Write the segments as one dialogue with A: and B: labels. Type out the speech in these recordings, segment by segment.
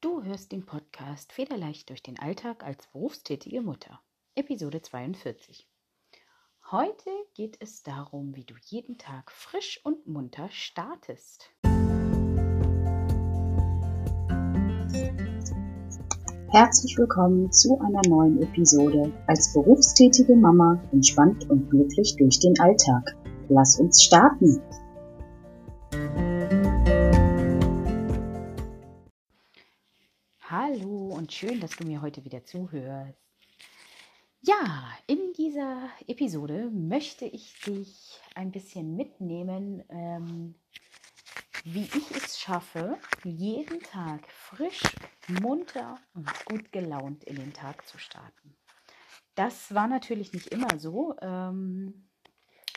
A: Du hörst den Podcast Federleicht durch den Alltag als berufstätige Mutter, Episode 42. Heute geht es darum, wie du jeden Tag frisch und munter startest.
B: Herzlich willkommen zu einer neuen Episode als berufstätige Mama entspannt und glücklich durch den Alltag. Lass uns starten!
A: Schön, dass du mir heute wieder zuhörst. Ja, in dieser Episode möchte ich dich ein bisschen mitnehmen, ähm, wie ich es schaffe, jeden Tag frisch, munter und gut gelaunt in den Tag zu starten. Das war natürlich nicht immer so. Ähm,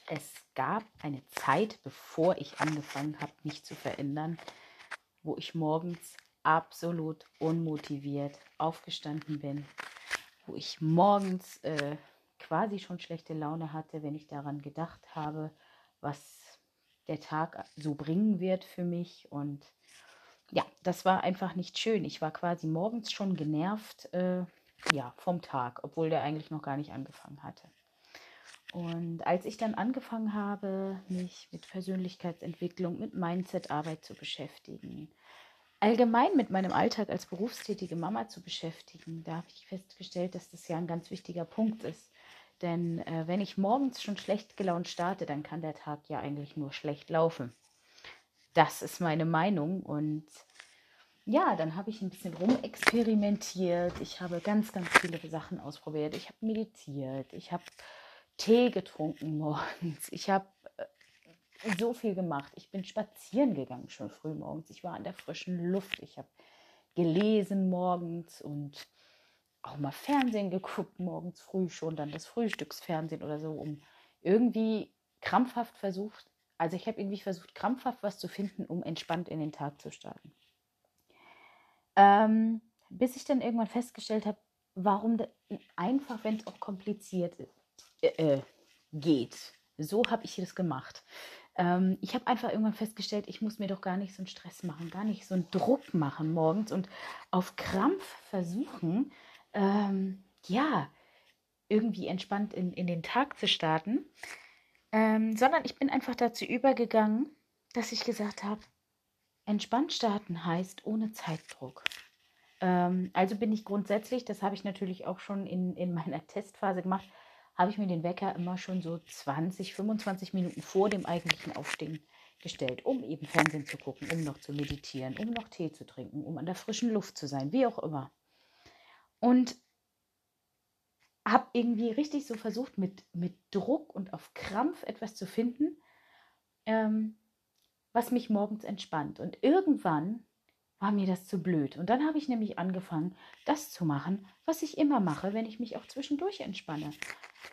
A: es gab eine Zeit, bevor ich angefangen habe, mich zu verändern, wo ich morgens absolut unmotiviert aufgestanden bin, wo ich morgens äh, quasi schon schlechte Laune hatte, wenn ich daran gedacht habe, was der Tag so bringen wird für mich. Und ja, das war einfach nicht schön. Ich war quasi morgens schon genervt äh, ja, vom Tag, obwohl der eigentlich noch gar nicht angefangen hatte. Und als ich dann angefangen habe, mich mit Persönlichkeitsentwicklung, mit Mindset-Arbeit zu beschäftigen, allgemein mit meinem Alltag als berufstätige Mama zu beschäftigen, da habe ich festgestellt, dass das ja ein ganz wichtiger Punkt ist. Denn äh, wenn ich morgens schon schlecht gelaunt starte, dann kann der Tag ja eigentlich nur schlecht laufen. Das ist meine Meinung. Und ja, dann habe ich ein bisschen rumexperimentiert. Ich habe ganz, ganz viele Sachen ausprobiert. Ich habe meditiert. Ich habe Tee getrunken morgens. Ich habe so viel gemacht. Ich bin spazieren gegangen schon früh morgens. Ich war an der frischen Luft. Ich habe gelesen morgens und auch mal Fernsehen geguckt, morgens früh schon, dann das Frühstücksfernsehen oder so, um irgendwie krampfhaft versucht, also ich habe irgendwie versucht, krampfhaft was zu finden, um entspannt in den Tag zu starten. Ähm, bis ich dann irgendwann festgestellt habe, warum einfach, wenn es auch kompliziert äh, geht. So habe ich das gemacht. Ähm, ich habe einfach irgendwann festgestellt, ich muss mir doch gar nicht so einen Stress machen, gar nicht so einen Druck machen morgens und auf Krampf versuchen, ähm, ja, irgendwie entspannt in, in den Tag zu starten, ähm, sondern ich bin einfach dazu übergegangen, dass ich gesagt habe, entspannt starten heißt ohne Zeitdruck. Ähm, also bin ich grundsätzlich, das habe ich natürlich auch schon in, in meiner Testphase gemacht, habe ich mir den Wecker immer schon so 20, 25 Minuten vor dem eigentlichen Aufstehen gestellt, um eben Fernsehen zu gucken, um noch zu meditieren, um noch Tee zu trinken, um an der frischen Luft zu sein, wie auch immer. Und habe irgendwie richtig so versucht, mit, mit Druck und auf Krampf etwas zu finden, ähm, was mich morgens entspannt. Und irgendwann war mir das zu blöd. Und dann habe ich nämlich angefangen, das zu machen, was ich immer mache, wenn ich mich auch zwischendurch entspanne.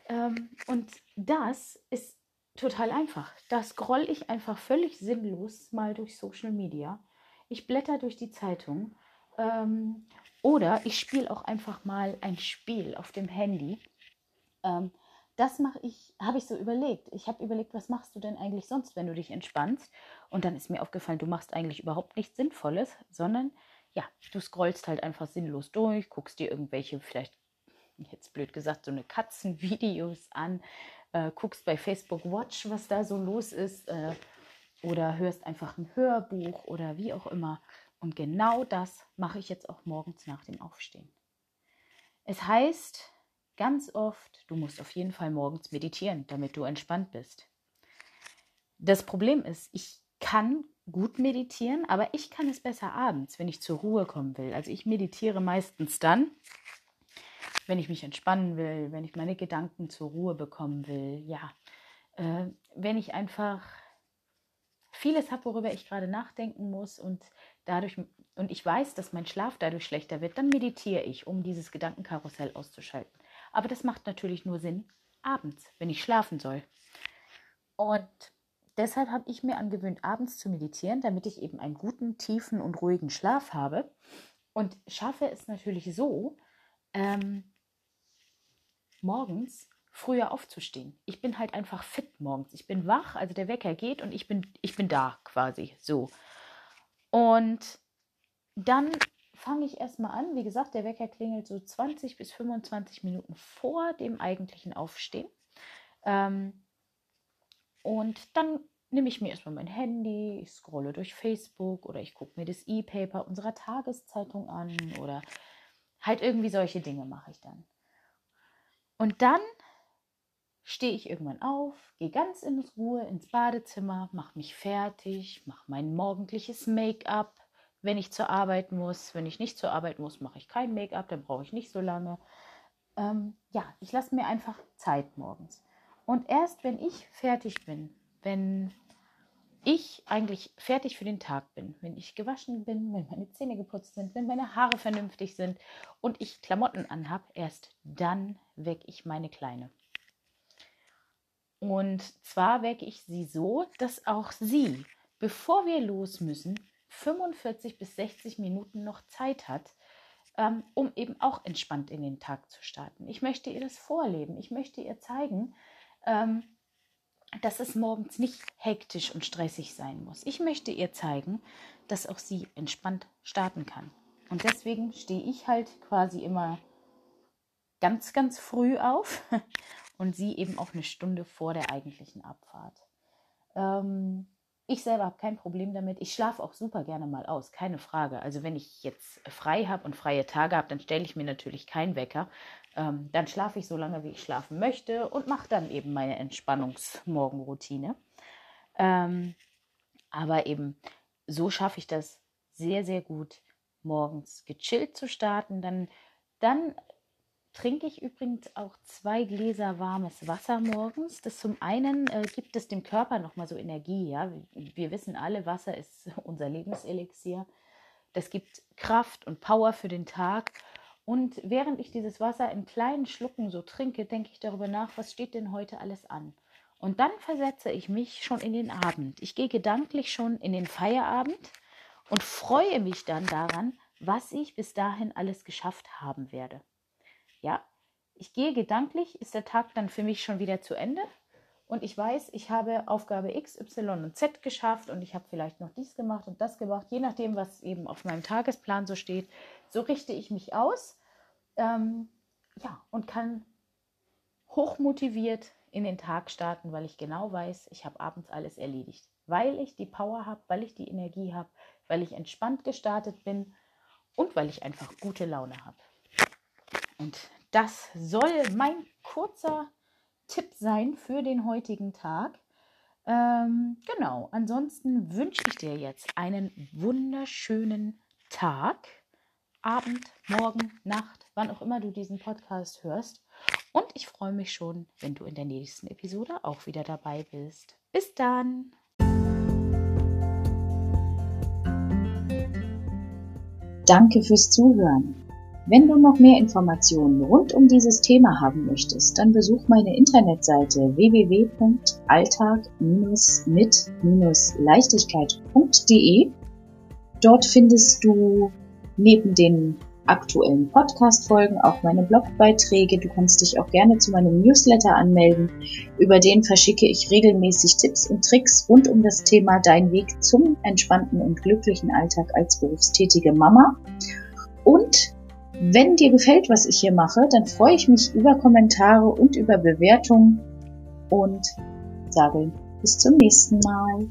A: Ähm, und das ist total einfach. Da scroll ich einfach völlig sinnlos mal durch Social Media. Ich blätter durch die Zeitung ähm, oder ich spiele auch einfach mal ein Spiel auf dem Handy. Ähm, das mache ich, habe ich so überlegt. Ich habe überlegt, was machst du denn eigentlich sonst, wenn du dich entspannst? Und dann ist mir aufgefallen, du machst eigentlich überhaupt nichts Sinnvolles, sondern ja, du scrollst halt einfach sinnlos durch, guckst dir irgendwelche, vielleicht jetzt blöd gesagt, so eine Katzenvideos an, äh, guckst bei Facebook Watch, was da so los ist, äh, oder hörst einfach ein Hörbuch oder wie auch immer. Und genau das mache ich jetzt auch morgens nach dem Aufstehen. Es heißt ganz oft, du musst auf jeden Fall morgens meditieren, damit du entspannt bist. Das Problem ist, ich kann gut meditieren, aber ich kann es besser abends, wenn ich zur Ruhe kommen will. Also ich meditiere meistens dann, wenn ich mich entspannen will, wenn ich meine Gedanken zur Ruhe bekommen will. Ja, äh, wenn ich einfach vieles habe, worüber ich gerade nachdenken muss und dadurch und ich weiß, dass mein Schlaf dadurch schlechter wird, dann meditiere ich, um dieses Gedankenkarussell auszuschalten. Aber das macht natürlich nur Sinn abends, wenn ich schlafen soll. Und deshalb habe ich mir angewöhnt, abends zu meditieren, damit ich eben einen guten, tiefen und ruhigen Schlaf habe. Und schaffe es natürlich so, ähm, morgens früher aufzustehen. Ich bin halt einfach fit morgens. Ich bin wach, also der Wecker geht und ich bin, ich bin da quasi so. Und dann fange ich erstmal an. Wie gesagt, der Wecker klingelt so 20 bis 25 Minuten vor dem eigentlichen Aufstehen. Ähm, und dann nehme ich mir erstmal mein Handy, ich scrolle durch Facebook oder ich gucke mir das E-Paper unserer Tageszeitung an oder halt irgendwie solche Dinge mache ich dann. Und dann stehe ich irgendwann auf, gehe ganz in Ruhe ins Badezimmer, mache mich fertig, mache mein morgendliches Make-up, wenn ich zur Arbeit muss. Wenn ich nicht zur Arbeit muss, mache ich kein Make-up, dann brauche ich nicht so lange. Ähm, ja, ich lasse mir einfach Zeit morgens. Und erst wenn ich fertig bin, wenn ich eigentlich fertig für den Tag bin, wenn ich gewaschen bin, wenn meine Zähne geputzt sind, wenn meine Haare vernünftig sind und ich Klamotten anhab, erst dann wecke ich meine Kleine. Und zwar wecke ich sie so, dass auch sie, bevor wir los müssen, 45 bis 60 Minuten noch Zeit hat, ähm, um eben auch entspannt in den Tag zu starten. Ich möchte ihr das vorleben. Ich möchte ihr zeigen, ähm, dass es morgens nicht hektisch und stressig sein muss. Ich möchte ihr zeigen, dass auch sie entspannt starten kann. Und deswegen stehe ich halt quasi immer ganz, ganz früh auf und sie eben auch eine Stunde vor der eigentlichen Abfahrt. Ähm, ich selber habe kein Problem damit. Ich schlafe auch super gerne mal aus, keine Frage. Also wenn ich jetzt frei habe und freie Tage habe, dann stelle ich mir natürlich keinen Wecker. Ähm, dann schlafe ich so lange, wie ich schlafen möchte und mache dann eben meine Entspannungsmorgenroutine. Ähm, aber eben so schaffe ich das sehr, sehr gut, morgens gechillt zu starten. Dann, dann trinke ich übrigens auch zwei Gläser warmes Wasser morgens. Das zum einen äh, gibt es dem Körper nochmal so Energie. Ja? Wir, wir wissen alle, Wasser ist unser Lebenselixier. Das gibt Kraft und Power für den Tag. Und während ich dieses Wasser in kleinen Schlucken so trinke, denke ich darüber nach, was steht denn heute alles an. Und dann versetze ich mich schon in den Abend. Ich gehe gedanklich schon in den Feierabend und freue mich dann daran, was ich bis dahin alles geschafft haben werde. Ja, ich gehe gedanklich, ist der Tag dann für mich schon wieder zu Ende und ich weiß, ich habe Aufgabe X, Y und Z geschafft und ich habe vielleicht noch dies gemacht und das gemacht, je nachdem, was eben auf meinem Tagesplan so steht. So richte ich mich aus ähm, ja, und kann hochmotiviert in den Tag starten, weil ich genau weiß, ich habe abends alles erledigt. Weil ich die Power habe, weil ich die Energie habe, weil ich entspannt gestartet bin und weil ich einfach gute Laune habe. Und das soll mein kurzer Tipp sein für den heutigen Tag. Ähm, genau, ansonsten wünsche ich dir jetzt einen wunderschönen Tag, Abend, Morgen, Nacht, wann auch immer du diesen Podcast hörst. Und ich freue mich schon, wenn du in der nächsten Episode auch wieder dabei bist. Bis dann!
B: Danke fürs Zuhören. Wenn du noch mehr Informationen rund um dieses Thema haben möchtest, dann besuch meine Internetseite www.alltag-mit-leichtigkeit.de. Dort findest du neben den aktuellen Podcast-Folgen auch meine Blogbeiträge. Du kannst dich auch gerne zu meinem Newsletter anmelden. Über den verschicke ich regelmäßig Tipps und Tricks rund um das Thema Dein Weg zum entspannten und glücklichen Alltag als berufstätige Mama. Und wenn dir gefällt, was ich hier mache, dann freue ich mich über Kommentare und über Bewertungen und sage bis zum nächsten Mal.